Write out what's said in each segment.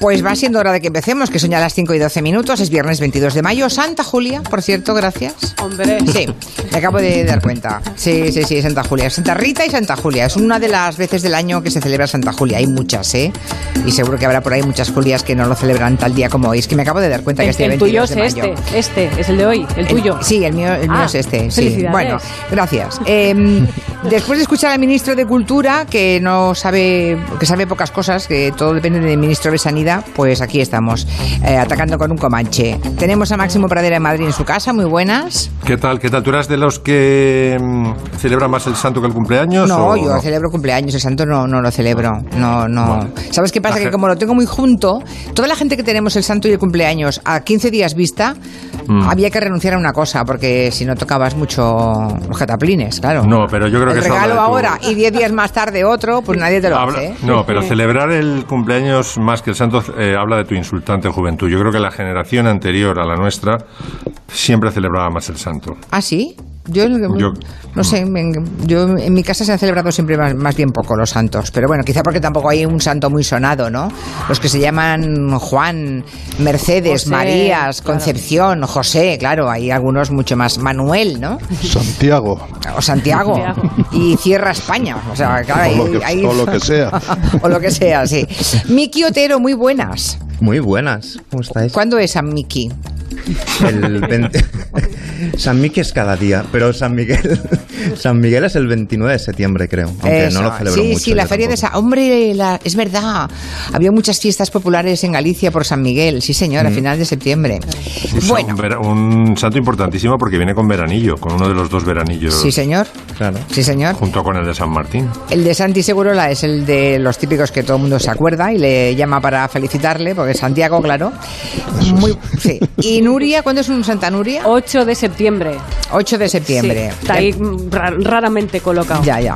Pues va siendo hora de que empecemos, que son ya las 5 y 12 minutos, es viernes 22 de mayo. Santa Julia, por cierto, gracias. Hombre. Sí, me acabo de dar cuenta. Sí, sí, sí, Santa Julia. Santa Rita y Santa Julia. Es una de las veces del año que se celebra Santa Julia. Hay muchas, ¿eh? Y seguro que habrá por ahí muchas Julias que no lo celebran tal día como hoy. Es que me acabo de dar cuenta El, que este el 22 tuyo es de mayo. este, este, es el de hoy, el, tuyo. sí, el mío, el mío Ah, es este. Sí. Bueno, gracias. Eh, después de escuchar al ministro de Cultura, que no sabe, que sabe pocas cosas, que todo depende del ministro de Sanidad, pues aquí estamos, eh, atacando con un comanche. Tenemos a Máximo Pradera de Madrid en su casa, muy buenas. ¿Qué tal? ¿Qué tal? ¿Tú eras de los que mm, celebran más el santo que el cumpleaños? No, o yo celebro cumpleaños, el santo no, no lo celebro. No, no. Bueno. ¿Sabes qué pasa? Que como lo tengo muy junto, toda la gente que tenemos el santo y el cumpleaños a 15 días vista, Mm. había que renunciar a una cosa, porque si no tocabas mucho los cataplines, claro. No, pero yo creo que el regalo tu- ahora y 10 días más tarde otro, pues nadie te lo Habla- hace. ¿eh? No, pero celebrar el cumpleaños más que el santo eh, habla de tu insultante juventud. Yo creo que la generación anterior a la nuestra siempre celebraba más el santo. ¿Ah, sí? Yo, Yo- no sé, me- yo en mi casa se han celebrado siempre más, más bien poco los santos, pero bueno, quizá porque tampoco hay un santo muy sonado, ¿no? Los que se llaman Juan, Mercedes, José, Marías, claro. Concepción, José, claro, hay algunos mucho más, Manuel, ¿no? Santiago, O Santiago, Santiago. y Cierra España, o sea, claro, o, hay- lo que, hay- o lo que sea. o lo que sea, sí. Miki Otero, muy buenas. Muy buenas, ¿cómo estáis? ¿Cuándo es San Miki? El 20 San Miguel es cada día, pero San Miguel San Miguel es el 29 de septiembre, creo. Aunque Eso. no lo celebro Sí, mucho. sí, la feria de. San... Hombre, la- es verdad. Había muchas fiestas populares en Galicia por San Miguel. Sí, señor, a final de septiembre. Es Bueno, un, vera- un santo importantísimo porque viene con veranillo, con uno de los dos veranillos, sí, señor. Claro. Sí, señor. junto con el de San Martín. El de Santi Segurola es el de los típicos que todo el mundo se acuerda y le llama para felicitarle, porque es Santiago, claro. Muy, sí. ¿Y Nuria? ¿Cuándo es un Santa Nuria? 8 de septiembre. 8 de septiembre. Sí, está ahí mm, ra- raramente colocado. Ya, ya.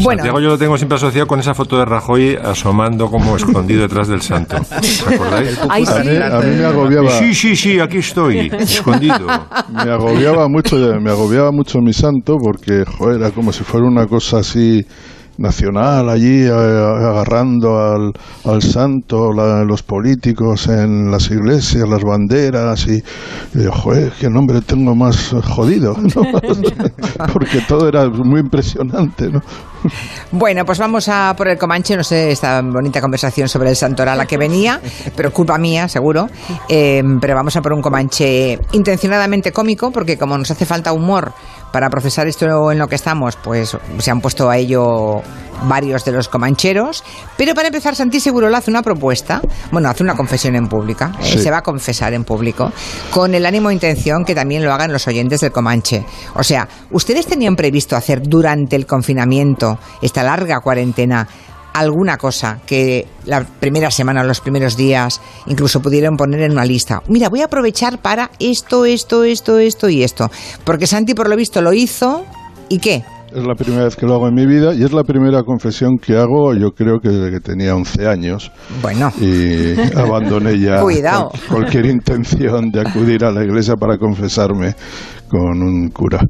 Bueno, Santiago yo lo tengo siempre asociado con esa foto de Rajoy asomando como escondido detrás del santo. ¿Os acordáis? Ay, A sí. mí, a mí me agobiaba, Sí, sí, sí, aquí estoy, escondido. me agobiaba mucho, me agobiaba mucho mi santo porque, joder, era como si fuera una cosa así nacional allí eh, agarrando al, al santo la- los políticos en las iglesias las banderas y, y, joder qué nombre tengo más jodido ¿no? porque todo era muy impresionante ¿no? Bueno, pues vamos a por el Comanche, no sé, esta bonita conversación sobre el Santoral a la que venía, pero culpa mía, seguro. Eh, pero vamos a por un Comanche intencionadamente cómico, porque como nos hace falta humor para procesar esto en lo que estamos, pues se han puesto a ello varios de los comancheros. Pero para empezar, Santi Segurola hace una propuesta, bueno, hace una confesión en pública, eh, Sí. se va a confesar en público, con el ánimo e intención que también lo hagan los oyentes del Comanche. O sea, ¿ustedes tenían previsto hacer durante el confinamiento, esta larga cuarentena, alguna cosa que la primera semana, los primeros días, incluso pudieron poner en una lista? Mira, voy a aprovechar para esto, esto, esto, esto y esto. Porque Santi, por lo visto, lo hizo. ¿Y qué? Es la primera vez que lo hago en mi vida y es la primera confesión que hago, yo creo que desde que tenía 11 años. Bueno. Y abandoné ya Cuidado. cual- cualquier intención de acudir a la iglesia para confesarme con un cura.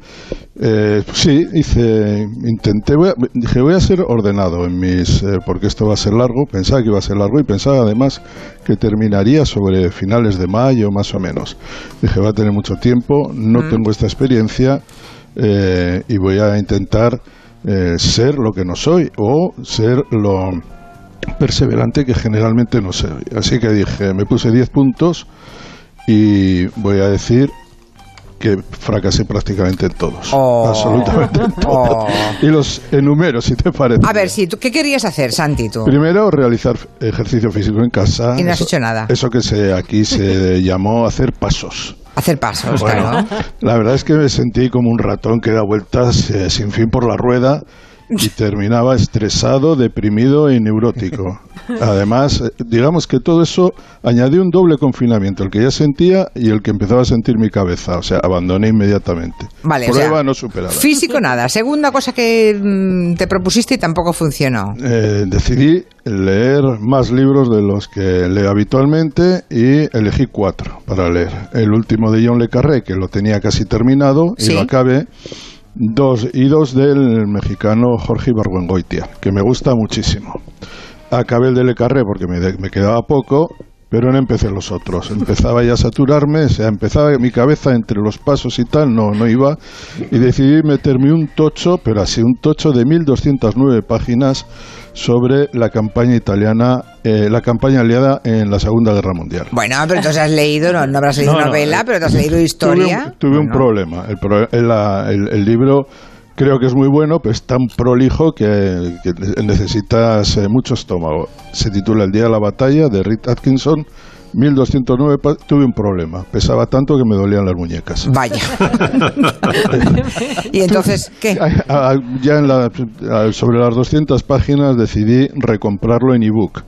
Eh, sí, hice, intenté, voy a- dije voy a ser ordenado en mis, eh, porque esto va a ser largo, pensaba que iba a ser largo y pensaba además que terminaría sobre finales de mayo más o menos. Dije va a tener mucho tiempo, no tengo esta experiencia eh, y voy a intentar eh, ser lo que no soy o ser lo perseverante que generalmente no soy. Así que dije, me puse 10 puntos y voy a decir que fracasé prácticamente en todos. Oh. Absolutamente en todos. Oh. Y los enumero, si te parece. A ver, ¿tú qué querías hacer, Santi, tú? Primero, realizar ejercicio físico en casa. Y no has Eso- hecho nada. Eso que se, aquí se llamó hacer pasos. Hacer pasos, Bueno, claro. la verdad es que me sentí como un ratón que da vueltas eh, sin fin por la rueda y terminaba estresado, deprimido y neurótico. Además, eh, digamos que todo eso añadió un doble confinamiento, el que ya sentía y el que empezaba a sentir mi cabeza. O sea, abandoné inmediatamente. Vale, o Prueba sea, no superada. Físico nada. Segunda cosa que mm, te propusiste y tampoco funcionó. Eh, decidí leer más libros de los que leo habitualmente y elegí cuatro para leer. El último de John Le Carré, que lo tenía casi terminado y lo acabé. Dos, y dos del mexicano Jorge Ibargüengoitia, que me gusta muchísimo. acabé el de Le Carré porque me, quedaba poco, pero no empecé los otros. Empezaba ya a saturarme, o sea, empezaba mi cabeza entre los pasos y tal, no, no iba, y decidí meterme un tocho, pero así, un tocho de 1209 páginas sobre la campaña italiana, eh, la campaña aliada en la Segunda Guerra Mundial. Bueno, pero entonces has leído, no, no habrás leído No, no, novela, eh, pero te has leído Tuve historia. un, tuve un problema. El, pro- el- la- el- el libro creo que es muy bueno, pero es tan prolijo que, que necesitas eh, mucho estómago. Se titula El día de la batalla de Rick Atkinson. 1209 pa- tuve un problema. Pesaba tanto que me dolían las muñecas. Vaya. y entonces, ¿qué? Ya en la- sobre las 200 páginas decidí recomprarlo en ebook.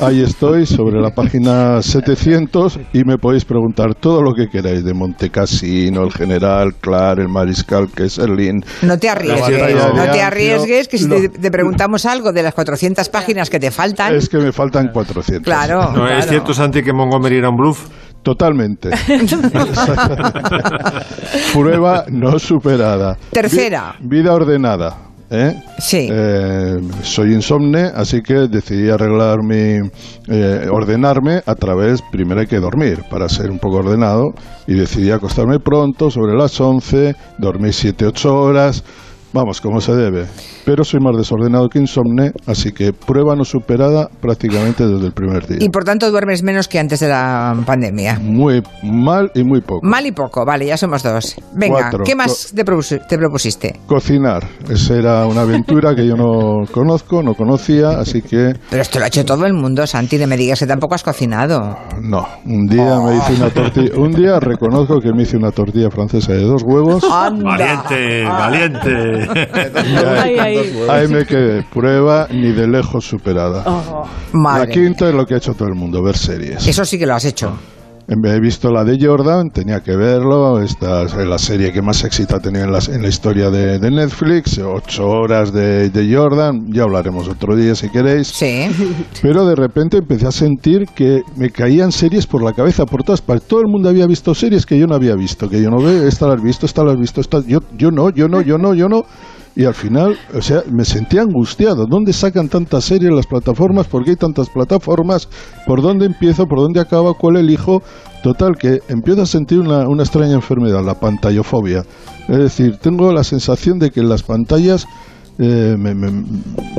Ahí estoy, sobre la página 700, y me podéis preguntar todo lo que queráis de Montecassino, el general, Clar, el mariscal Kesselin. No te arriesgues, no te arriesgues, que si te, te preguntamos algo de las 400 páginas que te faltan, Es que me faltan 400. claro. ¿No es cierto, Santi, que Montgomery era un bluff? Totalmente. Prueba no superada. Tercera. Vi- vida ordenada. ¿Eh? Sí. Eh, soy insomne, así que decidí arreglar mi. eh, ordenarme a través. Primero hay que dormir para ser un poco ordenado. Y decidí acostarme pronto, sobre las 11, dormir 7-8 horas. Vamos, como se debe. Pero soy más desordenado que insomne, así que prueba no superada prácticamente desde el primer día. Y por tanto duermes menos que antes de la pandemia. Muy mal y muy poco. Mal y poco, vale, ya somos dos. Venga, Cuatro. ¿qué más te, propus- te propusiste? Cocinar. Esa era una aventura que yo no conozco, no conocía, así que Pero esto lo ha hecho todo el mundo, Santi, no me digas que tampoco has cocinado. no. Un día me hice una tortilla. Un día reconozco que me hice una tortilla francesa de dos huevos. Anda. Valiente, valiente. Y ahí, Ahí, ahí. ahí me quedé. Prueba ni de lejos superada. Oh, Madre La quinta es lo que ha hecho todo el mundo, ver series. Eso sí que lo has hecho. He visto la de Jordan, tenía que verlo. Esta es la serie que más éxito ha tenido en la, en la historia de, de Netflix. Ocho horas de, de Jordan. Ya hablaremos otro día si queréis. Sí. Pero de repente empecé a sentir que me caían series por la cabeza por todas partes. Todo el mundo había visto series que yo no había visto, que yo no veo, esta la has visto, esta la has visto, esta yo yo no, yo no, yo no, yo no. Y al final, o sea, me sentía angustiado. ¿Dónde sacan tantas series las plataformas? ¿Por qué hay tantas plataformas? ¿Por dónde empiezo? ¿Por dónde acaba? ¿Cuál elijo? Total, que empiezo a sentir una, una extraña enfermedad, la pantallofobia. Es decir, tengo la sensación de que las pantallas eh, me, me-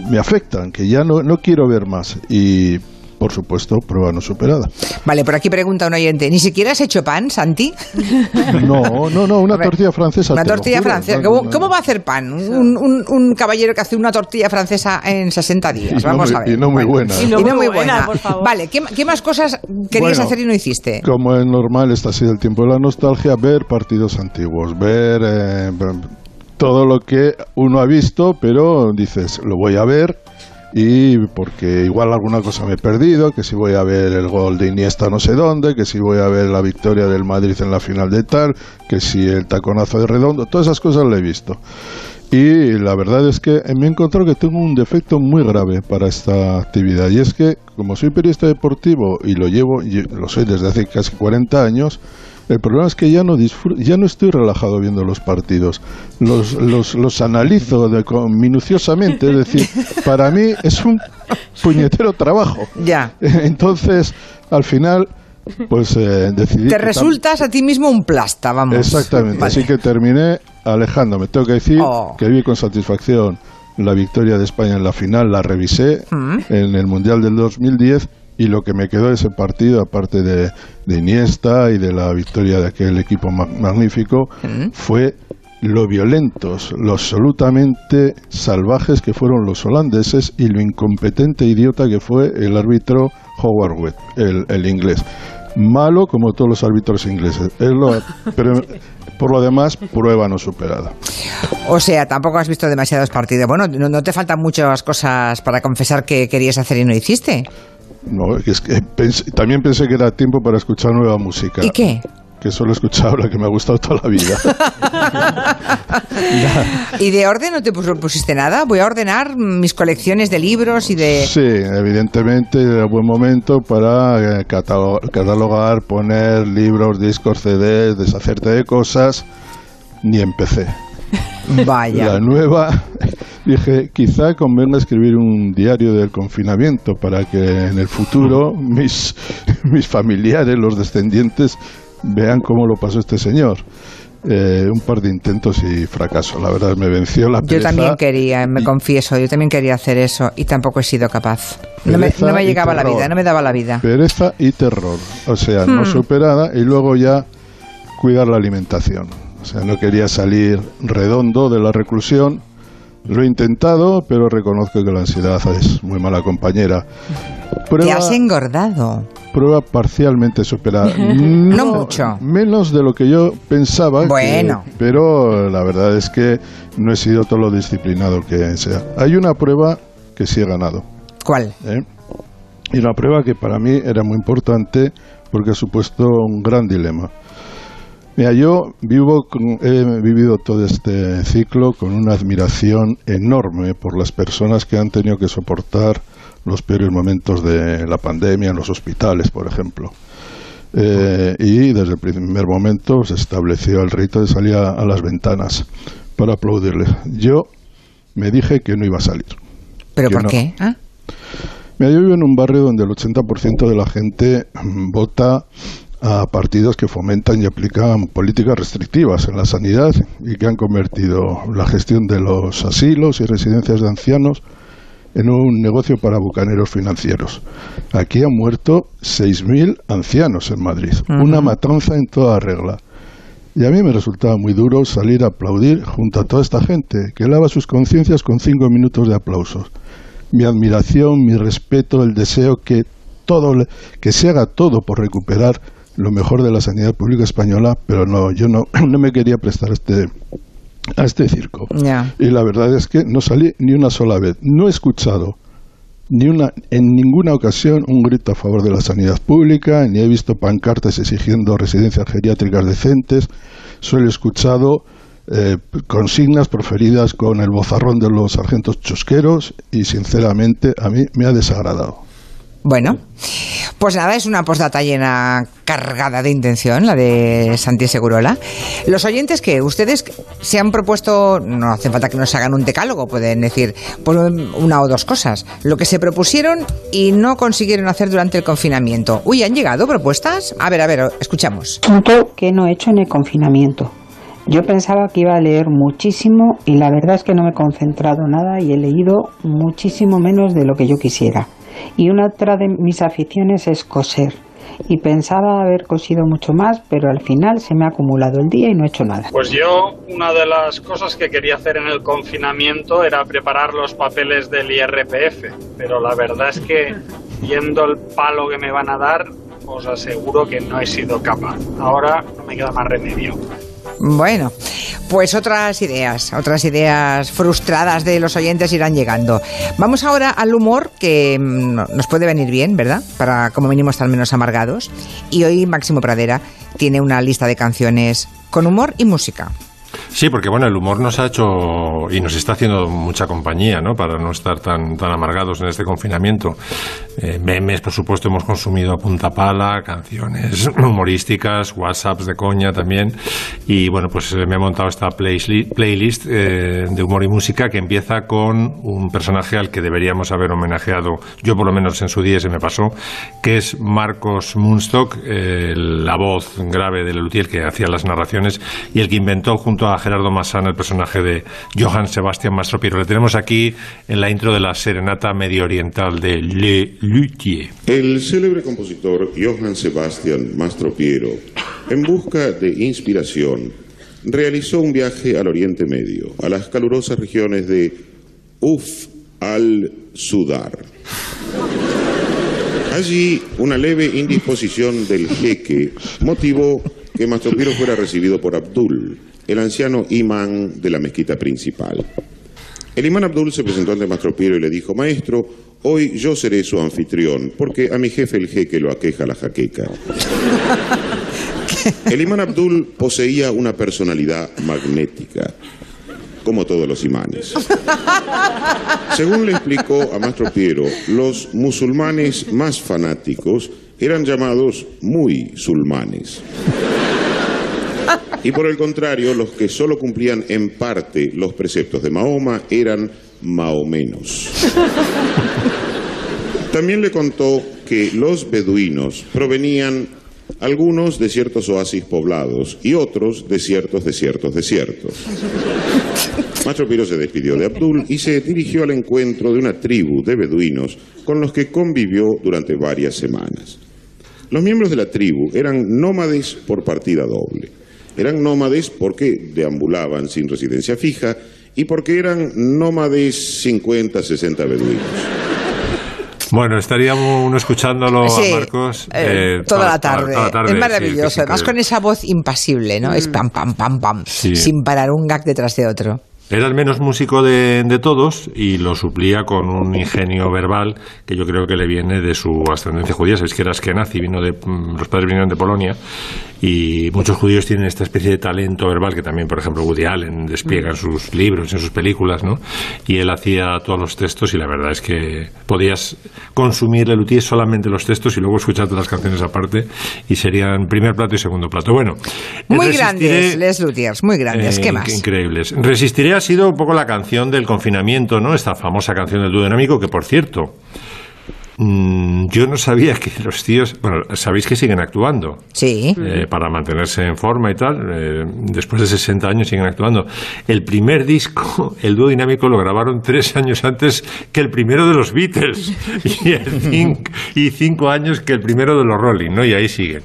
me afectan, que ya no, no quiero ver más. Y, por supuesto, prueba no superada. Vale, por aquí pregunta un oyente, ¿ni siquiera has hecho pan, Santi? No, no, no, una ver, tortilla francesa. Una tortilla juro. francesa. No, ¿Cómo, no, no. cómo va a hacer pan? Un, un- un caballero que hace una tortilla francesa en 60 Y días. no Vamos muy- a ver. y no muy buena. Y no muy buena, por favor. Vale, ¿qué, qué más cosas querías Bueno, hacer y no hiciste? Como es normal, está así el tiempo de la nostalgia, ver partidos antiguos, ver eh, todo lo que uno ha visto, pero dices, lo voy a ver y porque igual alguna cosa me he perdido, que si voy a ver el gol de Iniesta no sé dónde, que si voy a ver la victoria del Madrid en la final de tal, que si el taconazo de redondo, todas esas cosas lo he visto. Y la verdad es que me he encontrado que tengo un defecto muy grave para esta actividad. Y es que, como soy periodista deportivo y lo llevo, lo soy desde hace casi 40 años, el problema es que ya no disfr- ya no estoy relajado viendo los partidos. Los, los, los analizo de, con- minuciosamente. Es decir, para mí es un puñetero trabajo. Ya. Entonces, al final, pues eh, decidí. Te resultas a ti mismo un plasta, vamos. Exactamente, Vale. así que terminé alejándome. Tengo que decir Oh. que vi con satisfacción la victoria de España en la final, la revisé Mm. en el Mundial del 2010 y lo que me quedó de ese partido, aparte de, de Iniesta y de la victoria de aquel equipo ma- magnífico, Mm. fue lo violentos, lo absolutamente salvajes que fueron los holandeses y lo incompetente e idiota que fue el árbitro Howard Webb, el, el inglés. Malo como todos los árbitros ingleses. Es lo- pero por lo demás, prueba no superada. O sea, tampoco has visto demasiados partidos. Bueno, no, no te faltan muchas cosas para confesar que querías hacer y no hiciste. No, es que pensé- también pensé que era tiempo para escuchar nueva música. ¿Y qué? Que solo he escuchado la que me ha gustado toda la vida. ¿Y de orden no te pus- pusiste nada? Voy a ordenar mis colecciones de libros y de... Sí, evidentemente era buen momento para eh, catalo- catalogar, poner libros, discos, CDs, deshacerte de cosas. Ni empecé. Vaya. La nueva, Dije, quizá convenga escribir un diario del confinamiento para que en el futuro mis, mis familiares, los descendientes, vean cómo lo pasó este señor. Eh, un par de intentos y fracaso. La verdad, me venció la Yo pereza. también quería, me confieso, yo también quería hacer eso y tampoco he sido capaz. No me, no me y llegaba la terror. vida, no me daba la vida. Pereza y terror. O sea, Hmm. no superada y luego ya cuidar la alimentación. O sea, no quería salir redondo de la reclusión. Lo he intentado, pero reconozco que la ansiedad es muy mala compañera. Te Prueba, has engordado. prueba parcialmente superada. No mucho. Menos de lo que yo pensaba. que- Bueno. pero la verdad es que no he sido todo lo disciplinado que sea. Hay una prueba que sí he ganado. ¿Cuál? ¿eh? Y una prueba que para mí era muy importante porque ha supuesto un gran dilema. Mira, yo vivo he vivido todo este ciclo con una admiración enorme por las personas que han tenido que soportar los peores momentos de la pandemia en los hospitales, por ejemplo. Eh, y desde el primer momento se estableció el rito de salir a, a las ventanas para aplaudirles. Yo me dije que no iba a salir. ¿Pero por no. qué? ¿Ah? Mira, yo vivo en un barrio donde el 80% de la gente vota a partidos que fomentan y aplican políticas restrictivas en la sanidad y que han convertido la gestión de los asilos y residencias de ancianos en un negocio para bucaneros financieros. Aquí han muerto 6.000 ancianos en Madrid, una matanza en toda regla. Y a mí me resultaba muy duro salir a aplaudir junto a toda esta gente que lava sus conciencias con cinco minutos de aplausos mi admiración, mi respeto, el deseo que todo que se haga todo por recuperar lo mejor de la sanidad pública española, pero no, yo no, no me quería prestar a este a este circo. Y la verdad es que no salí ni una sola vez. No he escuchado ni una en ninguna ocasión un grito a favor de la sanidad pública, ni he visto pancartas exigiendo residencias geriátricas decentes. Solo he escuchado eh, consignas proferidas con el bozarrón de los sargentos chusqueros y sinceramente a mí me ha desagradado. Bueno, pues nada, es una postdata llena cargada de intención, la de Santi Segurola. Los oyentes que ustedes se han propuesto, no hace falta que nos hagan un decálogo, pueden decir pues, una o dos cosas. Lo que se propusieron y no consiguieron hacer durante el confinamiento. Uy, ¿han llegado propuestas? A ver, a ver, escuchamos. Punto no he hecho en el confinamiento. Yo pensaba que iba a leer muchísimo y la verdad es que no me he concentrado nada y he leído muchísimo menos de lo que yo quisiera. Y una otra de mis aficiones es coser. Y pensaba haber cosido mucho más, pero al final se me ha acumulado el día y no he hecho nada. Pues yo, una de las cosas que quería hacer en el confinamiento era preparar los papeles del IRPF, pero la verdad es que, viendo el palo que me van a dar, os aseguro que no he sido capaz. Ahora no me queda más remedio. Bueno, pues otras ideas, otras ideas frustradas de los oyentes irán llegando. Vamos ahora al humor que mm, no- nos puede venir bien, ¿verdad? Para como mínimo estar menos amargados. Y hoy Máximo Pradera tiene una lista de canciones con humor y música. Sí, porque bueno, el humor nos ha hecho y nos está haciendo mucha compañía, ¿no? Para no estar tan, tan amargados en este confinamiento. Eh, memes, por supuesto, hemos consumido a punta pala, canciones humorísticas, WhatsApps de coña también. Y bueno, pues eh, me he montado esta playlist, playlist eh, de humor y música que empieza con un personaje al que deberíamos haber homenajeado, yo por lo menos en su día se me pasó, que es Marcos Munstock, eh, la voz grave de Lelutier que hacía las narraciones y el que inventó junto a Gerardo Massana el personaje de Johann Sebastian Mastropiero. Le tenemos aquí en la intro de la serenata medio oriental de Le Luthier. El célebre compositor Johann Sebastian Mastropiero, en busca de inspiración, realizó un viaje al Oriente Medio, a las calurosas regiones de Uf al-Sudar. Allí, una leve indisposición del jeque motivó que Mastropiero fuera recibido por Abdul, el anciano imán de la mezquita principal. El imán Abdul se presentó ante Mastropiero y le dijo, maestro, hoy yo seré su anfitrión, porque a mi jefe el jeque lo aqueja la jaqueca. El imán Abdul poseía una personalidad magnética, como todos los imanes. Según le explicó a Mastro Piero, los musulmanes más fanáticos eran llamados muy sulmanes. Y por el contrario, los que solo cumplían en parte los preceptos de Mahoma eran mahomenos. También le contó que los beduinos provenían algunos de ciertos oasis poblados y otros de ciertos desiertos desiertos. Macho Piro se despidió de Abdul y se dirigió al encuentro de una tribu de beduinos con los que convivió durante varias semanas. Los miembros de la tribu eran nómades por partida doble. Eran nómades porque deambulaban sin residencia fija y porque eran nómades 50, 60 beduinos. Bueno, estaríamos uno escuchándolo Sí, a Marcos eh, eh, toda, la tarde. toda la tarde, Es sí, maravilloso. es Además, con esa voz impasible, ¿no? Es pam, pam, pam, pam. Sí. Sin parar un gag detrás de otro. Era el menos músico de, de todos y lo suplía con un ingenio verbal que yo creo que le viene de su ascendencia judía. Sabéis que era Askenazi, vino de, mm, los padres vinieron de Polonia y muchos judíos tienen esta especie de talento verbal que también, por ejemplo, Woody Allen despliega en sus libros, en sus películas, ¿no? Y él hacía todos los textos y la verdad es que podías consumir Lelutier solamente los textos y luego escuchar todas las canciones aparte y serían primer plato y segundo plato. Bueno, Muy grandes, Les Luthiers, muy grandes. eh, ¿Qué más? Increíbles. Resistiré sido un poco la canción del confinamiento, ¿no? Esta famosa canción del dúo dinámico que, por cierto, mm, yo no sabía que los tíos... Bueno, sabéis que siguen actuando. Sí. eh, para mantenerse en forma y tal. eh, después de 60 años siguen actuando. El primer disco, el dúo dinámico, lo grabaron tres años antes que el primero de los Beatles y, el cinc- y cinco años que el primero de los Rolling, ¿no? Y ahí siguen.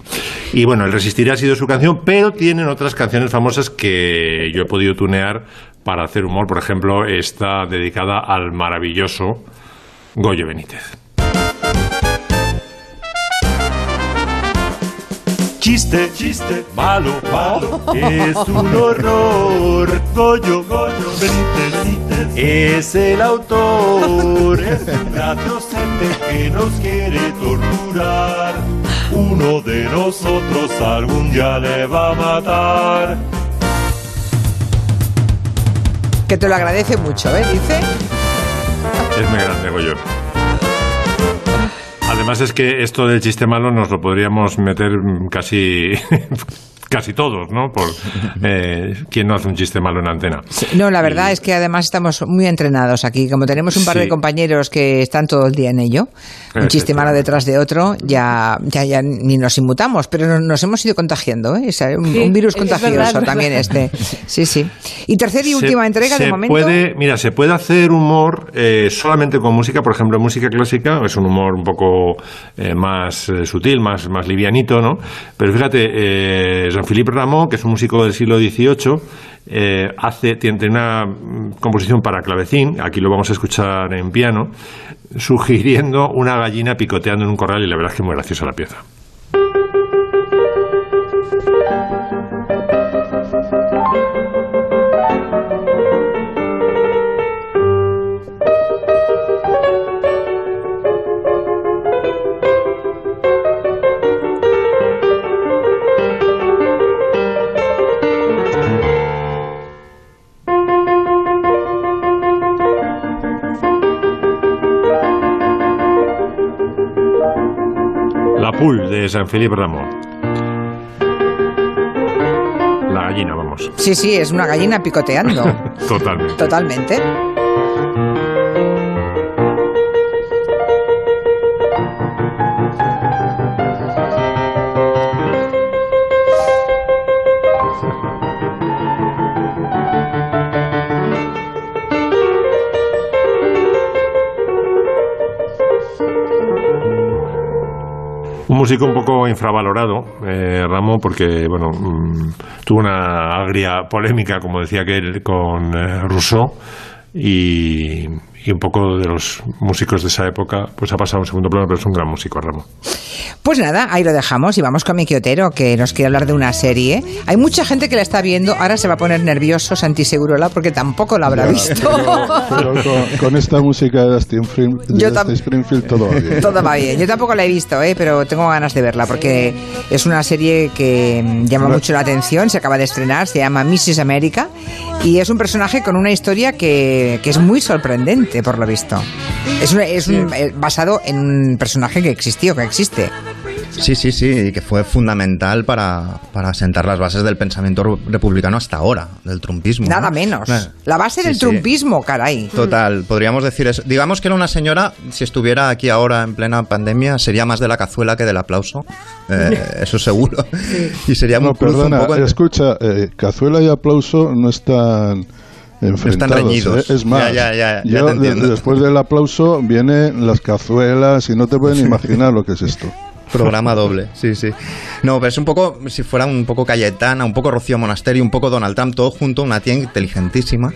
Y bueno, El Resistiré ha sido su canción, pero tienen otras canciones famosas que yo he podido tunear para hacer humor. Por ejemplo, está dedicada al maravilloso Goyo Benítez. Chiste, chiste, malo, malo, es un horror. Goyo, Goyo, Benítez, es el autor. Es un docente que nos quiere torturar. Uno de nosotros algún día le va a matar. Que te lo agradece mucho, ¿eh? Dice. Es muy grande, Goyo. Además es que esto del chiste malo nos lo podríamos meter casi casi todos, ¿no? Por eh, quién no hace un chiste malo en antena. No, la verdad es que además estamos muy entrenados aquí. Como tenemos un par Sí. de compañeros que están todo el día en ello, un chiste malo detrás de otro, ya, ya, ya ni nos inmutamos, pero nos, nos hemos ido contagiando, ¿eh? Es un, Sí, un virus contagioso verdad, es verdad. también este. Sí, sí. Y tercera y Se- última entrega se de momento. Puede, mira, se puede hacer humor eh, solamente con música, por ejemplo, música clásica, es un humor un poco eh, más eh, sutil, más, más livianito, ¿no? Pero fíjate, eh, Jean-Philippe Rameau, que es un músico del siglo XVIII, eh, hace, tiene, una mm, composición para clavecín, aquí lo vamos a escuchar en piano, sugiriendo una gallina picoteando en un corral y la verdad es que es muy graciosa la pieza. De Jean-Philippe Rameau. La gallina, vamos. Sí, sí, es una gallina picoteando. Totalmente. Totalmente. Músico un poco infravalorado, eh, Ramo, porque bueno, mm, tuvo una agria polémica, como decía que él, con eh, Rousseau y, un poco de los músicos de esa época, pues ha pasado a un segundo plano, pero es un gran músico, Ramo. Pues nada, ahí lo dejamos y vamos con Miki Otero, que nos quiere hablar de una serie. Hay mucha gente que la está viendo, ahora se va a poner nervioso Santi Segurola porque tampoco la habrá visto. Pero con, con esta música de Dustin, Frim- de Yo Dustin tam- Springfield todo va bien. Todo va bien. Yo tampoco la he visto, ¿eh? pero tengo ganas de verla porque es una serie que mm, llama mucho la atención. Se acaba de estrenar, se llama Mrs. America y es un personaje con una historia que, que es muy sorprendente, por lo visto. Es, un- es un- eh, basado en un personaje que existió, que existe. Sí, sí, sí, y que fue fundamental para, para sentar las bases del pensamiento republicano hasta ahora, del trumpismo. ¿no? Nada menos. Eh, La base sí, del sí. trumpismo, caray. Total, podríamos decir eso. Digamos que era una señora, si estuviera aquí ahora en plena pandemia, sería más de la cazuela que del aplauso. Eh, eso seguro. Y sería No, un cruce perdona, un poco entre- escucha, eh, cazuela y aplauso no están enfrentados. reñidos. ¿eh? Es más, Ya, ya, ya, ya yo, te entiendo. de- después del aplauso vienen las cazuelas y no te pueden imaginar lo que es esto. Programa doble, sí, sí. No, pero es un poco, si fuera un poco Cayetana, un poco Rocío Monasterio, un poco Donald Trump, todo junto, una tía inteligentísima.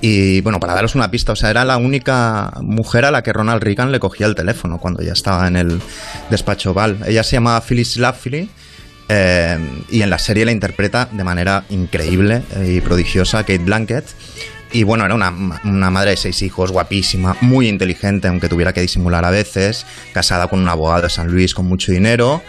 Y bueno, para daros una pista, o sea, era la única mujer a la que Ronald Reagan le cogía el teléfono cuando ya estaba en el despacho Oval. Ella se llamaba Phyllis Schlafly eh, y en la serie la interpreta de manera increíble y prodigiosa Kate Blanket. Y bueno, era una, una madre de seis hijos, guapísima, muy inteligente, aunque tuviera que disimular a veces, casada con un abogado de San Luis con mucho dinero.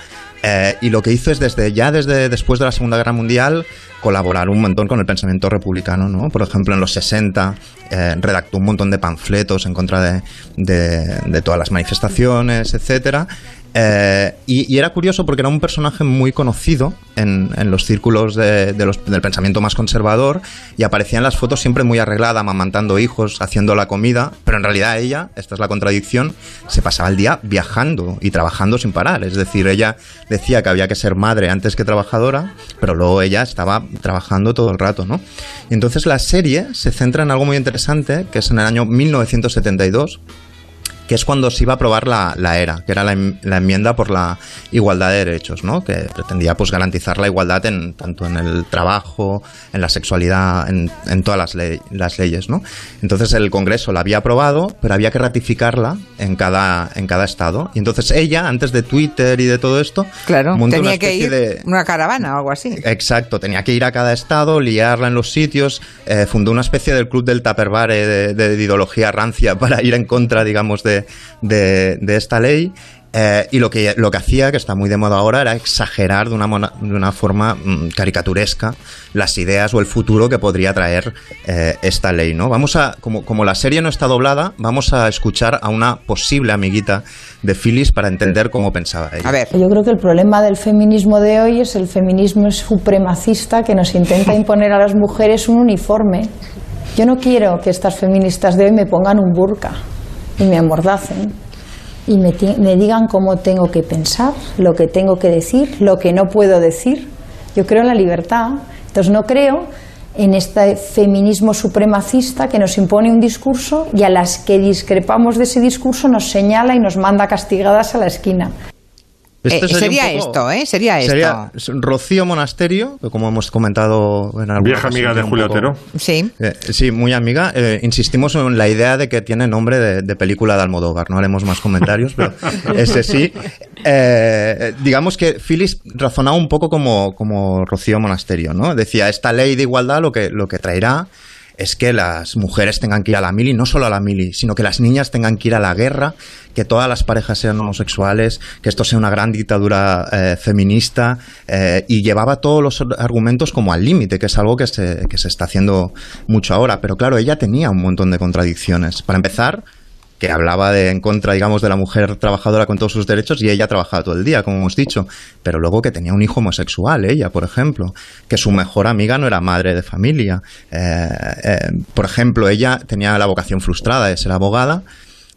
eh, y lo que hizo es desde ya desde después de la Segunda Guerra Mundial colaborar un montón con el pensamiento republicano, ¿no? Por ejemplo, en los 60 eh, redactó un montón de panfletos en contra de, de- de todas las manifestaciones, etcétera. Eh, y, era curioso porque era un personaje muy conocido en, los círculos de- de los- del pensamiento más conservador y aparecía en las fotos siempre muy arreglada, amamantando hijos, haciendo la comida, pero en realidad ella, esta es la contradicción, se pasaba el día viajando y trabajando sin parar. Es decir, ella decía que había que ser madre antes que trabajadora, pero luego ella estaba trabajando todo el rato, ¿no? Entonces la serie se centra en algo muy interesante, que es en el año 1972, que es cuando se iba a aprobar la, la ERA, que era la, em- la enmienda por la igualdad de derechos, ¿no? que pretendía pues, garantizar la igualdad en, tanto en el trabajo, en la sexualidad, en, en todas las, ley- las leyes. ¿no? Entonces el Congreso la había aprobado, pero había que ratificarla en cada, en cada estado. Y entonces ella, antes de Twitter y de todo esto, Claro, montó una tenía que ir de- una caravana o algo así. Exacto, tenía que ir a cada estado, liarla en los sitios, eh, fundó una especie del club del Tupperware de, de ideología rancia para ir en contra, digamos, de, de- de esta ley. Eh, y lo que, lo que hacía, que está muy de moda ahora, era exagerar de una, mona- de una forma mm, caricaturesca las ideas o el futuro que podría traer eh, esta ley. ¿no? Vamos a, como, como la serie no está doblada, vamos a escuchar a una posible amiguita de Phyllis para entender cómo pensaba ella. A ver. Yo creo que el problema del feminismo de hoy es el feminismo supremacista que nos intenta imponer a las mujeres un uniforme. Yo no quiero que estas feministas de hoy me pongan un burka y me amordacen y me, me digan cómo tengo que pensar, lo que tengo que decir, lo que no puedo decir. Yo creo en la libertad, entonces no creo en este feminismo supremacista que nos impone un discurso y a las que discrepamos de ese discurso nos señala y nos manda castigadas a la esquina. Este Eh, sería sería poco- esto, ¿eh? Sería esto. Sería Rocío Monasterio, como hemos comentado en alguna Vieja amiga de Julio Otero. Sí. Eh, sí, muy amiga. Eh, insistimos en la idea de que tiene nombre de, de película de Almodóvar. No haremos más comentarios, pero ese sí. Eh, digamos que Phyllis razonaba un poco como, como Rocío Monasterio, ¿no? Decía, esta ley de igualdad lo que, lo que traerá es que las mujeres tengan que ir a la mili, no solo a la mili, sino que las niñas tengan que ir a la guerra, que todas las parejas sean homosexuales, que esto sea una gran dictadura eh, feminista, eh, y llevaba todos los argumentos como al límite, que es algo que se, que se está haciendo mucho ahora. Pero claro, ella tenía un montón de contradicciones. Para empezar, que hablaba de en contra, digamos, de la mujer trabajadora con todos sus derechos y ella trabajaba todo el día, como hemos dicho, pero luego que tenía un hijo homosexual, ella, por ejemplo, que su mejor amiga no era madre de familia. Eh, eh, por ejemplo, ella tenía la vocación frustrada de ser abogada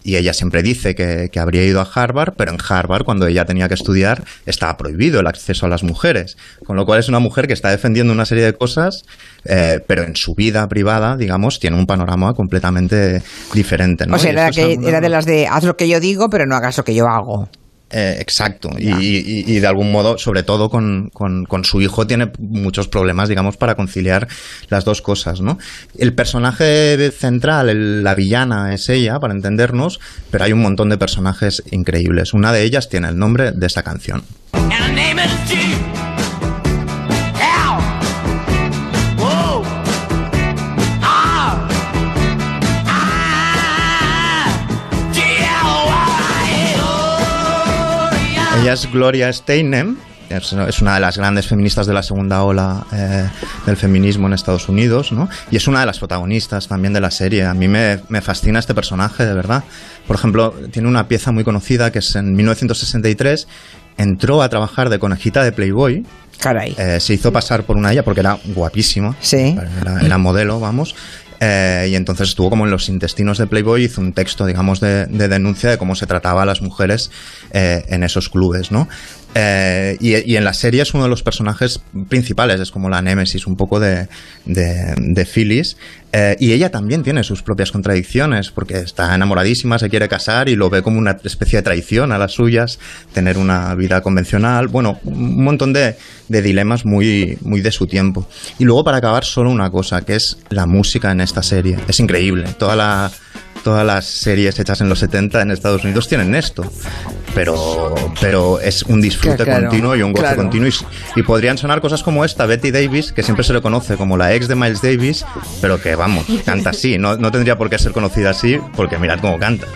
y ella siempre dice que, que habría ido a Harvard, pero en Harvard, cuando ella tenía que estudiar, estaba prohibido el acceso a las mujeres. Con lo cual es una mujer que está defendiendo una serie de cosas, eh, pero en su vida privada, digamos, tiene un panorama completamente diferente. ¿no? O sea, era, que, era de las de haz lo que yo digo, pero no hagas lo que yo hago. Eh, exacto. Y, y- y de algún modo, sobre todo con, con- con su hijo, tiene muchos problemas, digamos, para conciliar las dos cosas, ¿no? El personaje central, el- la villana, es ella, para entendernos, pero hay un montón de personajes increíbles. Una de ellas tiene el nombre de esta canción. And Ella es Gloria Steinem. Es una de las grandes feministas de la segunda ola eh, del feminismo en Estados Unidos, ¿no? Y es una de las protagonistas también de la serie. A mí me, me fascina este personaje, de verdad. Por ejemplo, tiene una pieza muy conocida que es en 1963, entró a trabajar de conejita de Playboy. Caray. Eh, se hizo pasar por una ella porque era guapísima. Sí. Era, era modelo, vamos. Eh, y entonces estuvo como en los intestinos de Playboy, hizo un texto, digamos, de, de denuncia de cómo se trataba a las mujeres eh, en esos clubes, ¿no? Eh, y, en la serie es uno de los personajes principales, es como la némesis un poco de, de, de Phyllis. Eh, y ella también tiene sus propias contradicciones, porque está enamoradísima, se quiere casar y lo ve como una especie de traición a las suyas, tener una vida convencional, bueno, un montón de, de dilemas muy, muy de su tiempo. Y luego para acabar solo una cosa, que es la música en esta serie. Es increíble, toda la, todas las series hechas en los 70 en Estados Unidos tienen esto. Pero, pero es un disfrute Claro, continuo y un goce claro. continuo. Y, y podrían sonar cosas como esta, Betty Davis, que siempre se le conoce como la ex de Miles Davis, pero que vamos, canta así. No, no tendría por qué ser conocida así, porque mirad cómo canta.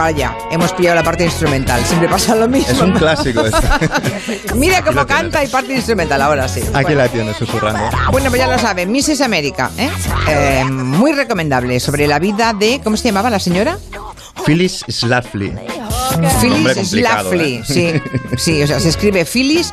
Vaya, hemos pillado la parte instrumental. Siempre pasa lo mismo. Es un clásico esto. Mira cómo tienes. canta y parte instrumental, ahora sí. Aquí Bueno. la tienes susurrando. Bueno, pues ya lo saben, Mrs. América, ¿eh? Eh, muy recomendable sobre la vida de, ¿cómo se llamaba la señora? Phyllis Schlafly. Phyllis Schlafly, ¿eh? sí, sí, o sea, se escribe Phyllis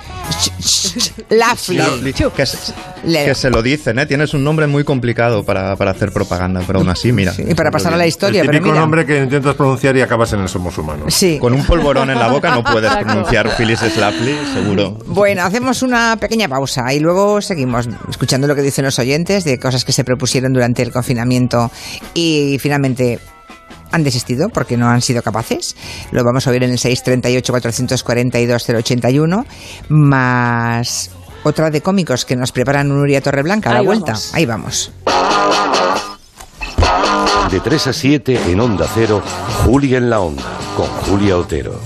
Schlafly. Que, se, Le- que se lo dicen, ¿eh? Tienes un nombre muy complicado para, para hacer propaganda, pero aún así, mira. y para pasar a la historia, El pero típico mira. nombre que intentas pronunciar y acabas en el Somos Humanos. Sí. Con un polvorón en la boca no puedes pronunciar Phyllis Schlafly, seguro. Bueno, hacemos una pequeña pausa y luego seguimos escuchando lo que dicen los oyentes de cosas que se propusieron durante el confinamiento y finalmente han desistido porque no han sido capaces. Lo vamos a oír en el 638-442-081, más otra de cómicos que nos preparan Nuria Torreblanca a la Ahí vuelta. vamos. Ahí vamos. De 3 a 7 en Onda Cero, Julia en la Onda, con Julia Otero.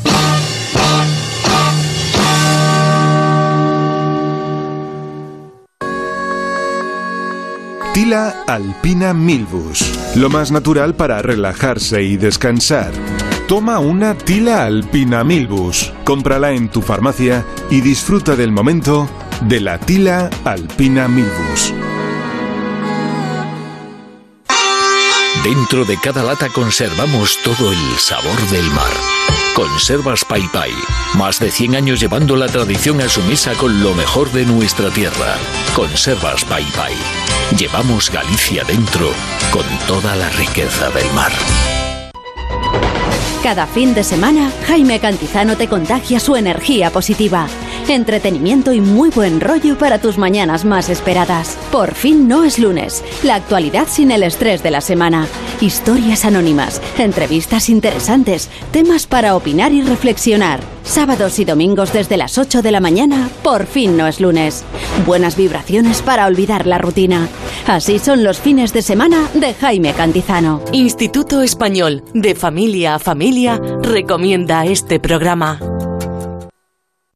Tila Alpina Milbus. Lo más natural para relajarse y descansar. Toma una Tila Alpina Milbus. Cómprala en tu farmacia y disfruta del momento de la Tila Alpina Milbus. Dentro de cada lata conservamos todo el sabor del mar. Conservas Pai Pai. Más de 100 años llevando la tradición a su mesa con lo mejor de nuestra tierra. Conservas Pai Pai. Llevamos Galicia dentro con toda la riqueza del mar. Cada fin de semana, Jaime Cantizano te contagia su energía positiva. Entretenimiento y muy buen rollo para tus mañanas más esperadas. Por fin no es lunes. La actualidad sin el estrés de la semana. Historias anónimas, entrevistas interesantes, temas para opinar y reflexionar. Sábados y domingos desde las 8 de la mañana, por fin no es lunes. Buenas vibraciones para olvidar la rutina. Así son los fines de semana de Jaime Cantizano. Instituto Español de Familia a Familia recomienda este programa.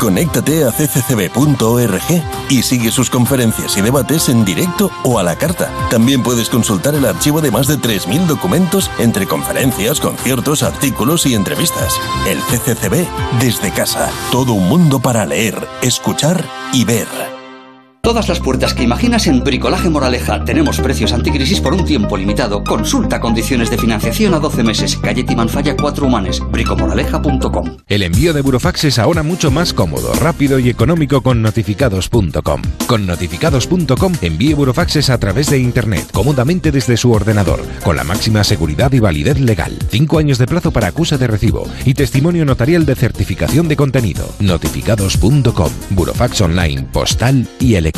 Conéctate a cccb.org y sigue sus conferencias y debates en directo o a la carta. También puedes consultar el archivo de más de 3.000 documentos entre conferencias, conciertos, artículos y entrevistas. El CCCB desde casa. Todo un mundo para leer, escuchar y ver. Todas las puertas que imaginas en Bricolaje Moraleja. Tenemos precios anticrisis por un tiempo limitado. Consulta condiciones de financiación a 12 meses. Calle Timanfaya 4 Humanes. bricomoraleja.com. El envío de Burofax es ahora mucho más cómodo, rápido y económico con notificados.com. Con notificados.com envíe burofaxes a través de Internet, cómodamente desde su ordenador, con la máxima seguridad y validez legal. Cinco años de plazo para acusa de recibo y testimonio notarial de certificación de contenido. Notificados.com. Burofax online, postal y electrónico.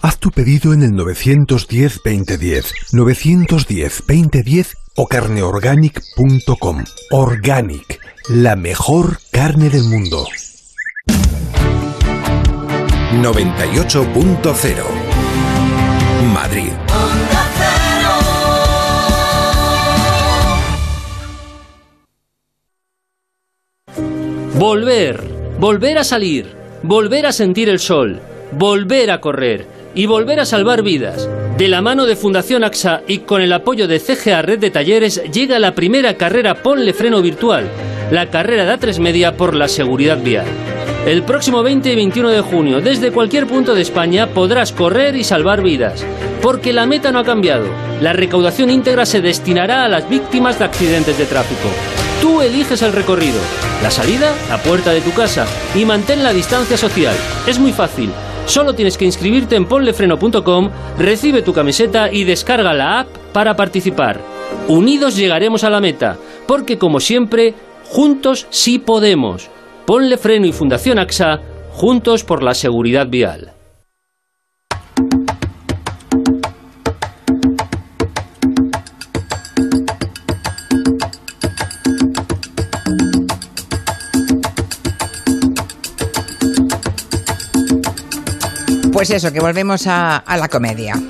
Haz tu pedido en el 910-2010, 910-2010 o carneorganic.com. Organic, la mejor carne del mundo. 98.0 Madrid. Volver, volver a salir, volver a sentir el sol, volver a correr y volver a salvar vidas. De la mano de Fundación AXA y con el apoyo de CGA Red de Talleres llega la primera carrera Ponle Freno Virtual, la carrera de A3 Media por la seguridad vial. El próximo 20 y 21 de junio, desde cualquier punto de España, podrás correr y salvar vidas. Porque la meta no ha cambiado. La recaudación íntegra se destinará a las víctimas de accidentes de tráfico. Tú eliges el recorrido. La salida, la puerta de tu casa. Y mantén la distancia social. Es muy fácil. Solo tienes que inscribirte en ponlefreno.com, recibe tu camiseta y descarga la app para participar. Unidos llegaremos a la meta, porque como siempre, juntos sí podemos. Ponle Freno y Fundación AXA, juntos por la seguridad vial. Pues eso, que volvemos a, la comedia.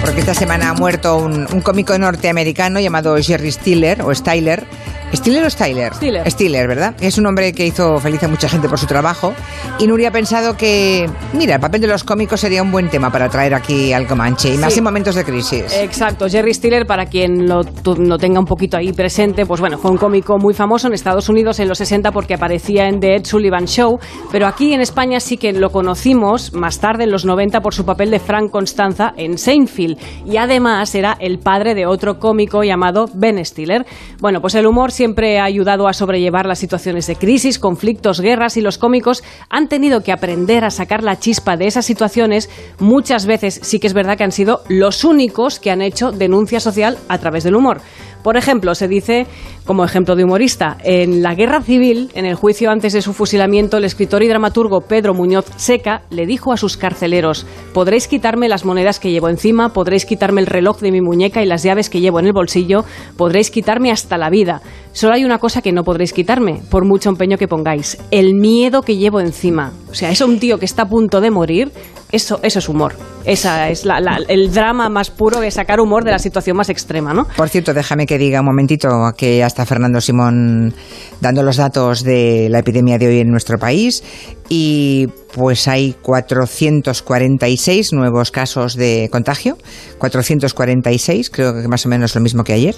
Porque esta semana ha muerto un, un cómico norteamericano llamado Jerry Stiller, o Styler. ¿Stiller o Styler? Stiller. Stiller, ¿verdad? Es un hombre que hizo feliz a mucha gente por su trabajo. Y Nuria ha pensado que, mira, el papel de los cómicos sería un buen tema para traer aquí al Comanche, y más Sí. en momentos de crisis. Exacto, Jerry Stiller, para quien lo, lo tenga un poquito ahí presente, pues bueno, fue un cómico muy famoso en Estados Unidos en los 60 porque aparecía en The Ed Sullivan Show, pero aquí en España sí que lo conocimos más tarde, en los 90, por su papel de Frank Constanza en Seinfeld. Y además era el padre de otro cómico llamado Ben Stiller. Bueno, pues el humor siempre ha ayudado a sobrellevar las situaciones de crisis, conflictos, guerras y los cómicos han tenido que aprender a sacar la chispa de esas situaciones. Muchas veces sí que es verdad que han sido los únicos que han hecho denuncia social a través del humor. Por ejemplo, se dice, como ejemplo de humorista, en la guerra civil, en el juicio antes de su fusilamiento, el escritor y dramaturgo Pedro Muñoz Seca le dijo a sus carceleros, podréis quitarme las monedas que llevo encima, podréis quitarme el reloj de mi muñeca y las llaves que llevo en el bolsillo, podréis quitarme hasta la vida. Solo hay una cosa que no podréis quitarme, por mucho empeño que pongáis, el miedo que llevo encima. O sea, es un tío que está a punto de morir, eso, es humor. Esa es la- el drama más puro de sacar humor de la situación más extrema, ¿no? Por cierto, déjame que diga un momentito que ya está Fernando Simón dando los datos de la epidemia de hoy en nuestro país y pues hay 446 nuevos casos de contagio, 446, creo que más o menos lo mismo que ayer,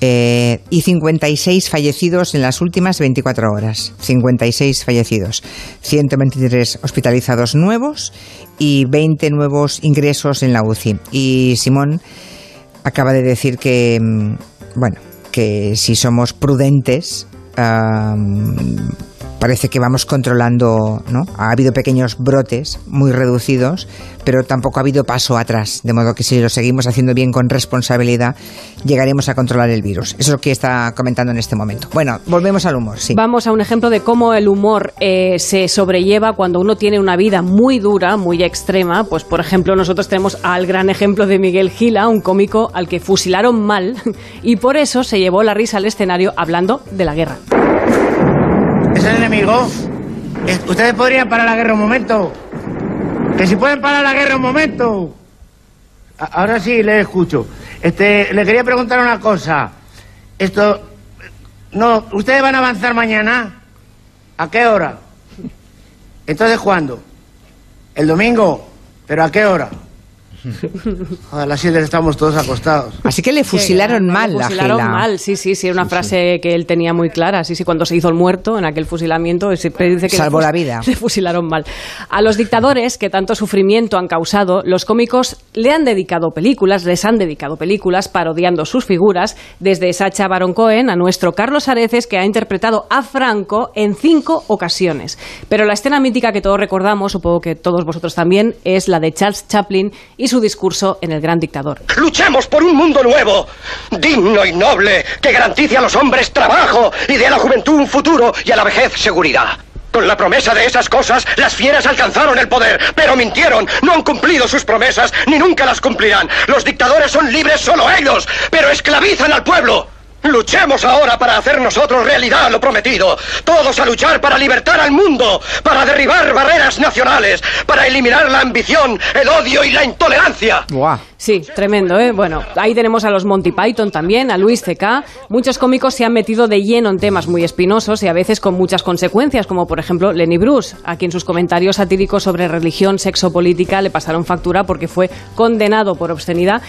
eh, y 56 fallecidos en las últimas 24 horas, 56 fallecidos, 123 hospitalizados nuevos y 20 nuevos ingresos en la UCI. Y Simón acaba de decir que, mm, bueno, que si somos prudentes, parece que vamos controlando, ¿no? Ha habido pequeños brotes muy reducidos, pero tampoco ha habido paso atrás, de modo que si lo seguimos haciendo bien con responsabilidad, llegaremos a controlar el virus. Eso es lo que está comentando en este momento. Bueno, volvemos al humor, sí. Vamos a un ejemplo de cómo el humor eh, se sobrelleva cuando uno tiene una vida muy dura, muy extrema. Pues, por ejemplo, nosotros tenemos al gran ejemplo de Miguel Gila, un cómico al que fusilaron mal y por eso se llevó la risa al escenario hablando de la guerra. ¿Es el enemigo? Es- ¿Ustedes podrían parar la guerra un momento? Que si pueden parar la guerra un momento. Ahora sí le escucho. Este, le quería preguntar una cosa. Esto, no, ¿ustedes van a avanzar mañana? ¿A qué hora? Entonces, ¿cuándo? ¿El domingo? ¿Pero a qué hora? A las 7 estamos todos acostados. Así que le fusilaron mal Le la fusilaron Gila. mal, sí, sí, sí, era una frase que él tenía muy clara. Sí, sí, cuando se hizo el muerto en aquel fusilamiento, siempre dice que fus- la vida. Le fusilaron mal. A los dictadores que tanto sufrimiento han causado, los cómicos le han dedicado películas, les han dedicado películas parodiando sus figuras, desde Sacha Baron Cohen a nuestro Carlos Areces, que ha interpretado a Franco en cinco ocasiones. Pero la escena mítica que todos recordamos, supongo que todos vosotros también, es la de Charles Chaplin y su discurso en El Gran Dictador. Luchemos por un mundo nuevo, digno y noble, que garantice a los hombres trabajo y dé a la juventud un futuro y a la vejez seguridad. Con la promesa de esas cosas, las fieras alcanzaron el poder, pero mintieron, no han cumplido sus promesas, ni nunca las cumplirán. Los dictadores son libres solo ellos, pero esclavizan al pueblo. Luchemos ahora para hacer nosotros realidad lo prometido. Todos a luchar para libertar al mundo, para derribar barreras nacionales, para eliminar la ambición, el odio y la intolerancia. Sí, tremendo, ¿eh? Bueno, ahí tenemos a los Monty Python también, a Luis C.K. Muchos cómicos se han metido de lleno en temas muy espinosos y a veces con muchas consecuencias, como por ejemplo Lenny Bruce, a quien sus comentarios satíricos sobre religión, sexo, política le pasaron factura porque fue condenado por obscenidad.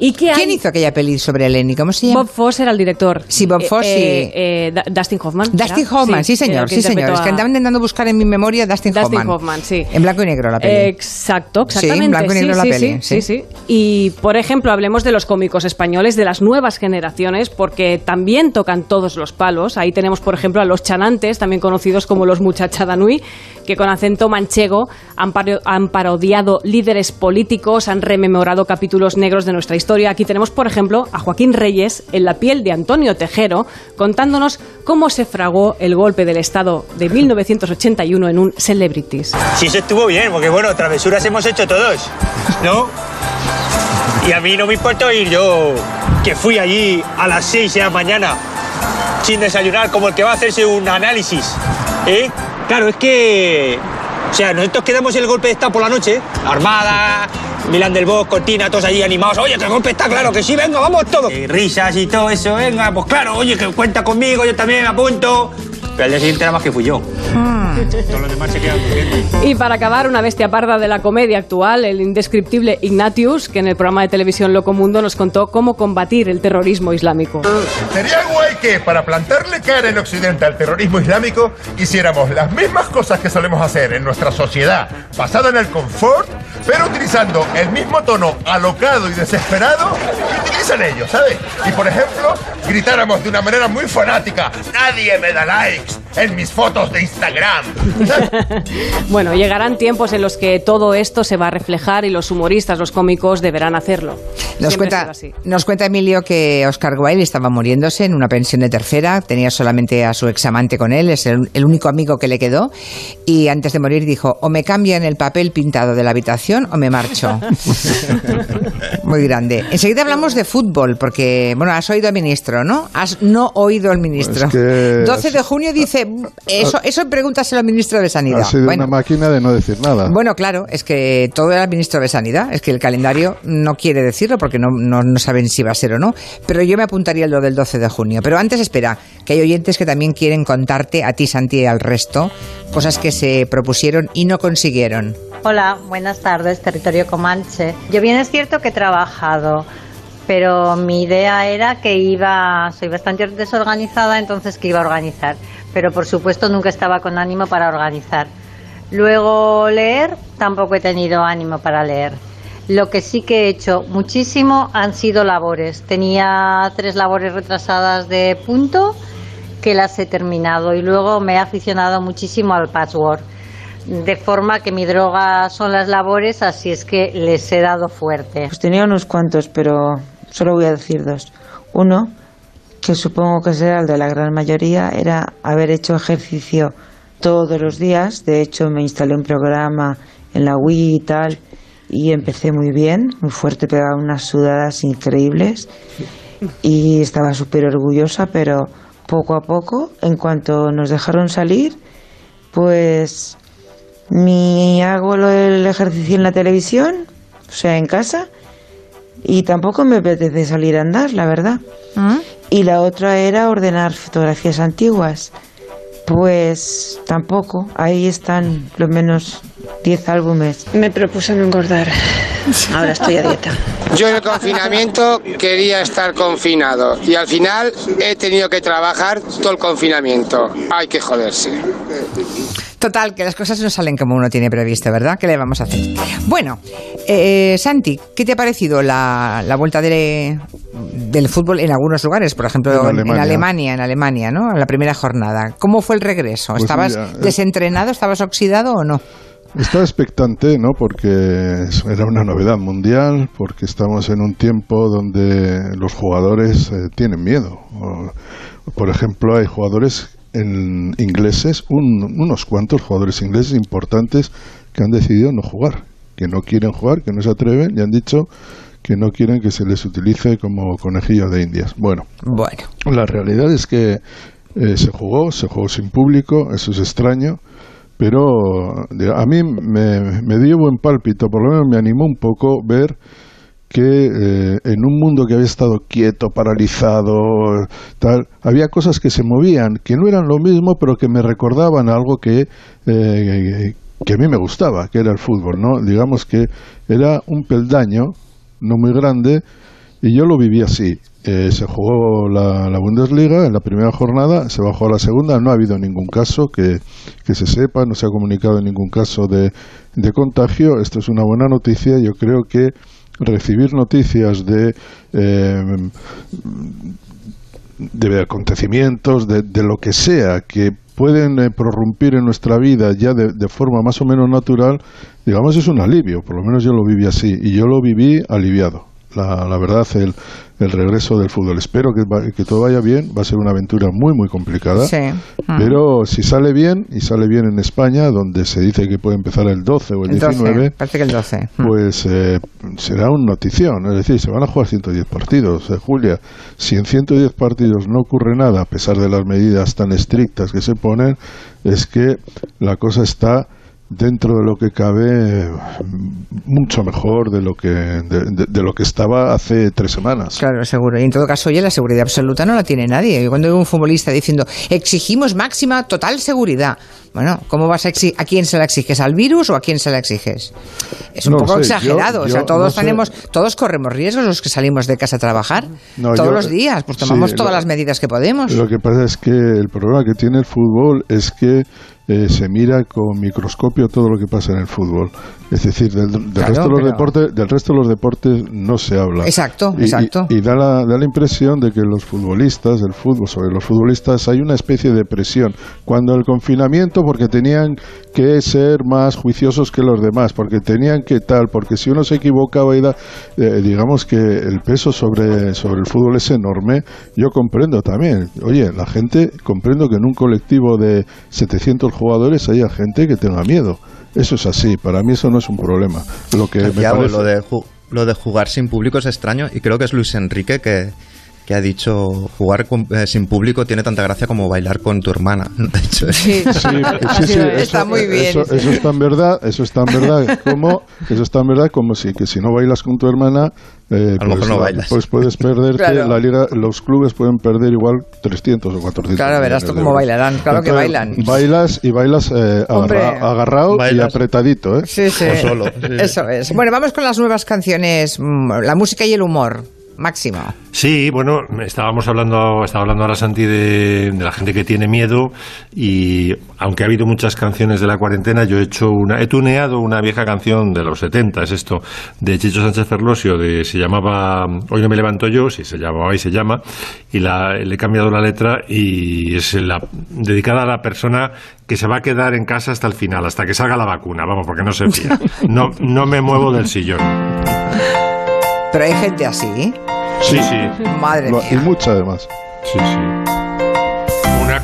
¿Y qué hay? ¿Quién hizo aquella peli sobre Lenny? ¿Cómo se llama? Bob Fosse era el director. Sí, Bob Eh, Fosse, eh, sí. eh, Da- Dustin Hoffman. Dustin ¿era? Hoffman, sí, señor, sí señor. Es que andaba intentando buscar en mi memoria Dustin, Dustin Hoffman. Hoffman, sí. En blanco y negro la peli. Exacto, Sí, exactamente. en blanco y negro sí, la sí, peli, sí, sí, sí. Y, por ejemplo, hablemos de los cómicos españoles de las nuevas generaciones, porque también tocan todos los palos. Ahí tenemos, por ejemplo, a los chanantes, también conocidos como los muchachadanui, que con acento manchego han, paro- han parodiado líderes políticos, han rememorado capítulos negros de nuestra historia. Aquí tenemos, por ejemplo, a Joaquín Reyes en la piel de Antonio Tejero, contándonos cómo se fragó el golpe del Estado de 1981 en un Celebrities. Sí, eso estuvo bien, porque bueno, travesuras hemos hecho todos, ¿no? Y a mí no me importó ir yo, que fui allí a las 6 de la mañana, sin desayunar, como el que va a hacerse un análisis, ¿eh? Claro, es que... O sea, nosotros quedamos el golpe de Estado por la noche, Armada, Milán del Bosch, Cortina, todos allí animados. Oye, que el golpe está claro, que sí, venga, vamos todos. Y risas y todo eso, venga, pues claro, oye, que cuenta conmigo, yo también me apunto. Pero al día siguiente nada más que fui yo. Todos los demás se durmiendo. Y para acabar, una bestia parda de la comedia actual, el indescriptible Ignatius, que en el programa de televisión Loco Mundo nos contó cómo combatir el terrorismo islámico. Sería guay que para plantarle cara en Occidente al terrorismo islámico hiciéramos las mismas cosas que solemos hacer en nuestra sociedad, basada en el confort, pero utilizando el mismo tono alocado y desesperado que utilizan ellos, ¿sabes? Y por ejemplo, gritáramos de una manera muy fanática, nadie me da likes en mis fotos de Instagram. Bueno, llegarán tiempos en los que todo esto se va a reflejar y los humoristas, los cómicos deberán hacerlo. Nos cuenta, nos cuenta Emilio que Oscar Wilde estaba muriéndose en una pensión de tercera, tenía solamente a su examante con él, es el, el único amigo que le quedó, y antes de morir dijo, o me cambian el papel pintado de la habitación o me marcho. Muy grande. Enseguida hablamos de fútbol, porque, bueno, has oído al ministro, ¿no? Has no oído al ministro. Es que 12 de junio dice, eso, eso pregúntaselo al ministro de Sanidad. Ha sido Bueno, una máquina de no decir nada. bueno, claro, es que todo era el ministro de Sanidad, es que el calendario no quiere decirlo porque no, no, no saben si va a ser o no, pero yo me apuntaría lo del 12 de junio. Pero antes espera, que hay oyentes que también quieren contarte a ti, Santi, y al resto, cosas que se propusieron y no consiguieron. Hola, buenas tardes, territorio Comanche. Yo bien es cierto que he trabajado, pero mi idea era que iba, soy bastante desorganizada, entonces que iba a organizar. Pero por supuesto nunca estaba con ánimo para organizar. Luego leer, tampoco he tenido ánimo para leer. Lo que sí que he hecho muchísimo han sido labores. Tenía tres labores retrasadas de punto que las he terminado y luego me he aficionado muchísimo al patchwork. De forma que mi droga son las labores, así es que les he dado fuerte. Pues tenía unos cuantos, pero solo voy a decir dos. Uno, que supongo que será el de la gran mayoría, era haber hecho ejercicio todos los días. De hecho, me instalé un programa en la Wii y tal, y empecé muy bien, muy fuerte, pegaba unas sudadas increíbles. Y estaba súper orgullosa, pero poco a poco, en cuanto nos dejaron salir, pues ni hago del ejercicio en la televisión, o sea, en casa, y tampoco me apetece salir a andar, la verdad. Y la otra era ordenar fotografías antiguas. Pues tampoco, ahí están lo menos 10 álbumes. Me propuse no engordar. Ahora estoy a dieta. Yo en el confinamiento quería estar confinado y al final he tenido que trabajar todo el confinamiento. Hay que joderse. Total, que las cosas no salen como uno tiene previsto, ¿verdad? ¿Qué le vamos a hacer? Bueno, eh, Santi, ¿qué te ha parecido la, la vuelta de- del fútbol en algunos lugares? Por ejemplo, En en, en Alemania. En Alemania, ¿no? La primera jornada. ¿Cómo fue el regreso? Pues ¿Estabas mira, desentrenado? ¿Estabas oxidado o no? Estaba expectante, ¿no? Porque era una novedad mundial, porque estamos en un tiempo donde los jugadores eh, tienen miedo. O, por ejemplo, hay jugadores en ingleses, un- unos cuantos jugadores ingleses importantes que han decidido no jugar, que no quieren jugar, que no se atreven y han dicho que no quieren que se les utilice como conejillo de indias. Bueno, Bueno. la realidad es que eh, se jugó, se jugó sin público, eso es extraño, pero a mí me, me dio buen pálpito, por lo menos me animó un poco ver que eh, en un mundo que había estado quieto, paralizado, tal, había cosas que se movían, que no eran lo mismo, pero que me recordaban algo que, eh, que a mí me gustaba, que era el fútbol, ¿no? Digamos que era un peldaño, no muy grande, y yo lo viví así. Eh, se jugó la, la Bundesliga en la primera jornada, se bajó a la segunda, no ha habido ningún caso que, que se sepa, no se ha comunicado ningún caso de, de contagio. Esto es una buena noticia. Yo creo que recibir noticias de eh, de acontecimientos, de, de lo que sea que pueden eh, prorrumpir en nuestra vida ya de, de forma más o menos natural, digamos, es un alivio. Por lo menos yo lo viví así y yo lo viví aliviado. La, la verdad, el, el regreso del fútbol. Espero que, va- que todo vaya bien. Va a ser una aventura muy, muy complicada. Sí. Mm. Pero si sale bien, y sale bien en España, donde se dice que puede empezar el 12 o el, El 12, 19, parece que el 12. pues eh, será un notición. Es decir, se van a jugar 110 partidos, eh, Julia. Si en 110 partidos no ocurre nada, a pesar de las medidas tan estrictas que se ponen, es que la cosa está dentro de lo que cabe mucho mejor de lo que de, lo que estaba hace tres semanas. Claro, seguro. Y en todo caso, oye, la seguridad absoluta no la tiene nadie. Cuando hay un futbolista diciendo, exigimos máxima total seguridad. Bueno, ¿cómo vas a exigir? ¿A quién se la exiges? ¿Al virus o a quién se la exiges? Es un No poco sé, yo- exagerado. o sea, todos no sé. tenemos, todos corremos riesgos los que salimos de casa a trabajar. No, todos yo- los días. Pues sí, tomamos lo- todas las medidas que podemos. Lo que pasa es que el problema que tiene el fútbol es que eh, se mira con microscopio todo lo que pasa en el fútbol. Es decir, del, del Claro, resto de los pero- deportes, del resto de los deportes no se habla. Exacto, Y- y- exacto. Y, da, la, da la impresión de que los futbolistas, el fútbol, sobre los futbolistas, hay una especie de presión. Cuando el confinamiento, porque tenían que ser más juiciosos que los demás, porque tenían que tal, porque si uno se equivocaba da, eh, digamos que el peso sobre, sobre el fútbol es enorme, yo comprendo también. Oye, la gente, comprendo que en un colectivo de 700 jugadores haya gente que tenga miedo. Eso es así, para mí eso no es un problema. Lo que me Santiago, parece... lo, de lo de jugar sin público es extraño y creo que es Luis Enrique que, que ha dicho jugar con- eh, sin público tiene tanta gracia como bailar con tu hermana. De hecho, Sí, Sí, sí, sí, Está eso, muy bien. Eso, eso es tan verdad, eso es tan verdad como eso es tan verdad como si que si no bailas con tu hermana, eh, A lo mejor no la- bailas. pues puedes perderte Claro. la liga, los clubes pueden perder igual 300 o 400. Claro, verás tú cómo bailarán, claro que bailan. Bailas y bailas eh, agarra- agarrado y apretadito, ¿eh? Sí, sí. O solo. Eso es. Bueno, vamos con las nuevas canciones, mm, la música y el humor. Máximo. Sí, bueno, estábamos hablando, estaba hablando ahora Santi de, de la gente que tiene miedo y aunque ha habido muchas canciones de la cuarentena, yo he hecho una, he tuneado una vieja canción de los 70, es esto, de Chicho Sánchez Ferlosio, de se llamaba Hoy no me levanto yo, sí se llamaba y se llama, y la, le he cambiado la letra y es la, dedicada a la persona que se va a quedar en casa hasta el final, hasta que salga la vacuna, vamos, porque no se fía. No, no me muevo del sillón. Pero hay gente así. Sí, sí. Madre mía. Y mucha además. Sí, sí.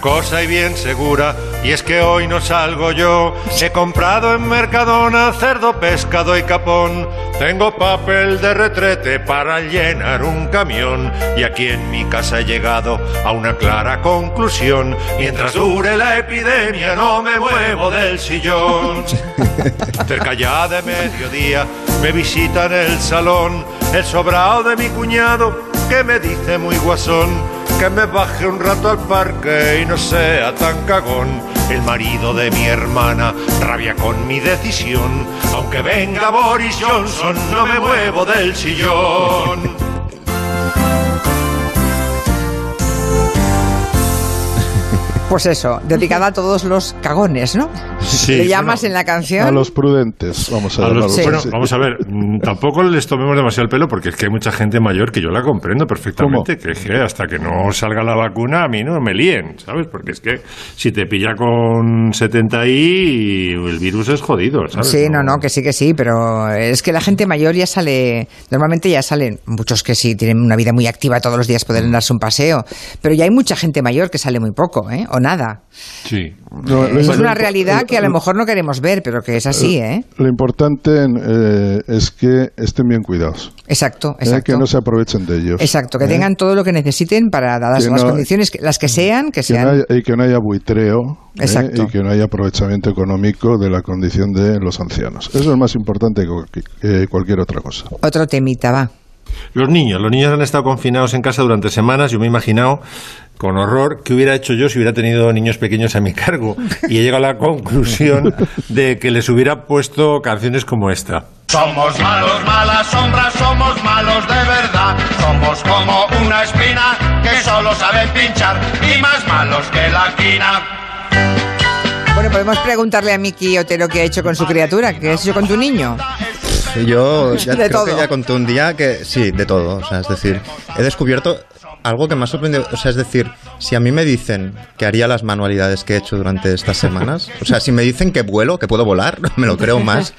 Una cosa y bien segura, y es que hoy no salgo yo. He comprado en Mercadona cerdo, pescado y capón. Tengo papel de retrete para llenar un camión. Y aquí en mi casa he llegado a una clara conclusión. Mientras dure la epidemia, no me muevo del sillón. Cerca ya de mediodía me visita en el salón el sobrado de mi cuñado que me dice muy guasón que me baje un rato al parque y no sea tan cagón. El marido de mi hermana rabia con mi decisión. Aunque venga Boris Johnson, no me muevo del sillón. Pues eso, dedicada a todos los cagones, ¿no? Sí, ¿Le llamas en la canción? A los prudentes, vamos a, A los- bueno, vamos a ver, mm, tampoco les tomemos demasiado el pelo porque es que hay mucha gente mayor que yo la comprendo perfectamente, que es que hasta que no salga la vacuna a mí no me líen, ¿sabes? Porque es que si te pilla con 70 y el virus es jodido, ¿sabes? Sí, no, no, que sí, que sí, pero es que la gente mayor ya sale, normalmente ya salen, muchos que sí tienen una vida muy activa todos los días, pueden darse un paseo, pero ya hay mucha gente mayor que sale muy poco, ¿eh? O nada. Sí. No, es lo- una realidad que a lo mejor no queremos ver, pero que es así, ¿eh? Lo importante eh, es que estén bien cuidados. Exacto, eh, exacto. que no se aprovechen de ellos. Exacto, que eh, tengan todo lo que necesiten para, dadas Que las no- condiciones, las que sean, que que sean... no haya, y que no haya buitreo eh, Exacto. y que no haya aprovechamiento económico de la condición de los ancianos. Eso es más importante que cualquier otra cosa. Otro temita, va. Los niños, los niños han estado confinados en casa durante semanas. Yo me he imaginado con horror qué hubiera hecho yo si hubiera tenido niños pequeños a mi cargo. Y he llegado a la conclusión de que les hubiera puesto canciones como esta. Somos malos, malas sombras, somos malos de verdad. Somos como una espina que solo sabe pinchar y más malos que la quina. Bueno, podemos preguntarle a Miki Otero qué ha hecho con su criatura, qué has hecho con tu niño. Yo ya De creo todo. que ya conté un día que sí, de todo. O sea, es decir, he descubierto algo que me ha sorprendido. O sea, es decir, si a mí me dicen que haría las manualidades que he hecho durante estas semanas, o sea, si me dicen que vuelo, que puedo volar, me lo creo más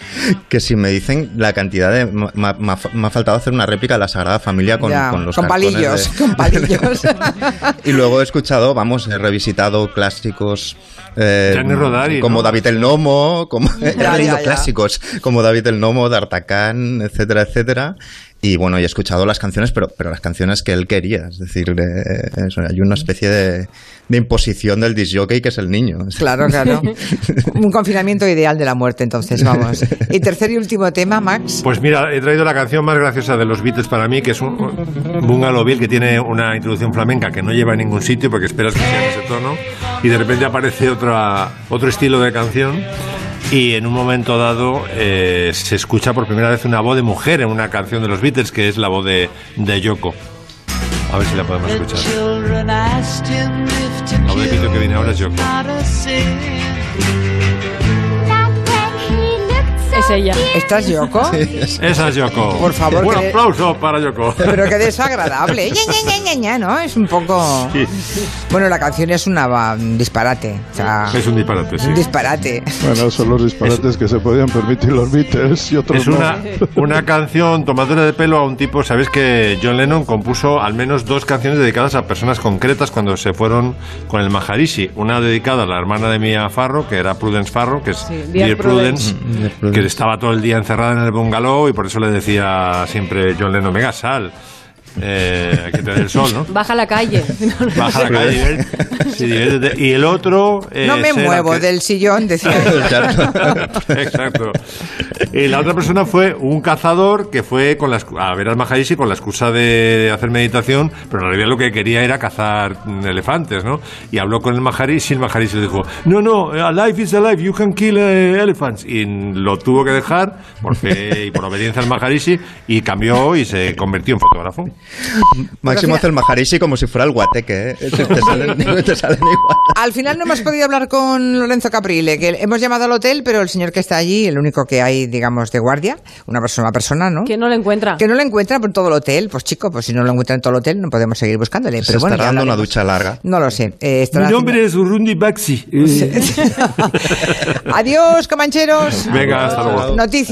que si me dicen la cantidad de. Me, ha- me faltado hacer una réplica de la Sagrada Familia con, Ya, con los con cartones palillos, de- con palillos. Y luego he escuchado, vamos, he revisitado clásicos. Eh, Rodari, como ¿no? David el Gnomo, como, he Ya, leído ya, ya. clásicos como David el Gnomo, D'Artagnan, etcétera, etcétera. Y bueno, he escuchado las canciones, pero, pero las canciones que él quería. Es decir, eh, eso, hay una especie de, de imposición del disjockey que es el niño. Claro, claro. Un confinamiento ideal de la muerte, entonces, vamos. Y tercer y último tema, Max. Pues mira, he traído la canción más graciosa de los Beatles para mí, que es un un Bungalow Bill que tiene una introducción flamenca que no lleva a ningún sitio porque esperas que sea en ese tono y de repente aparece otra, otro estilo de canción y en un momento dado eh, se escucha por primera vez una voz de mujer en una canción de los Beatles que es la voz de, de Yoko. A ver si la podemos escuchar. La voz de Pito que viene ahora es Yoko. Es ella. ¿Estás Yoko? Esa es Yoko. Por favor, Un que- aplauso para Yoko. Pero qué desagradable. Ña, Ña, Ña, ¿no? Es un poco... Sí, Bueno, la canción es una, un disparate. O sea, es un disparate, sí. un disparate. Bueno, son los disparates que se podían permitir los Beatles y otros Es no. una, una canción tomadora de pelo a un tipo. Sabéis que John Lennon compuso al menos dos canciones dedicadas a personas concretas cuando se fueron con el Maharishi. Una dedicada a la hermana de Mia Farro, que era Prudence Farro, que es Dear Dear Prudence, Mm, Dear Prudence. que estaba todo el día encerrada en el bungalow y por eso le decía siempre John Lennon: Venga, sal. Eh, hay que tener el sol, ¿no? Baja a la calle. Baja a la calle, sí. Y el otro. eh, No me muevo que- del sillón, decía. Exacto. Y la otra persona fue un cazador que fue con las, a ver al Maharishi con la excusa de hacer meditación, pero en realidad lo que quería era cazar mm, elefantes, ¿no? Y habló con el Maharishi y el Maharishi le dijo, no, no, a life is a life, you can kill eh, elephants. Y lo tuvo que dejar por fe y por obediencia al Maharishi y cambió y se convirtió en fotógrafo. Máximo hace el Maharishi como si fuera el guateque, ¿eh? Te salen, te salen igual. Al final no hemos podido hablar con Lorenzo Caprile, que hemos llamado al hotel, pero el señor que está allí, el único que hay, digamos, de guardia, una persona, una persona, ¿no? Que no lo encuentra. Que no lo encuentra por todo el hotel. Pues chico, pues si no lo encuentra en todo el hotel, no podemos seguir buscándole. Se Pero bueno, estará ya dando una ducha larga. No lo sé. Eh, Mi nombre es Urundi Baxi. Adiós, comancheros. Venga, hasta luego. Noticias.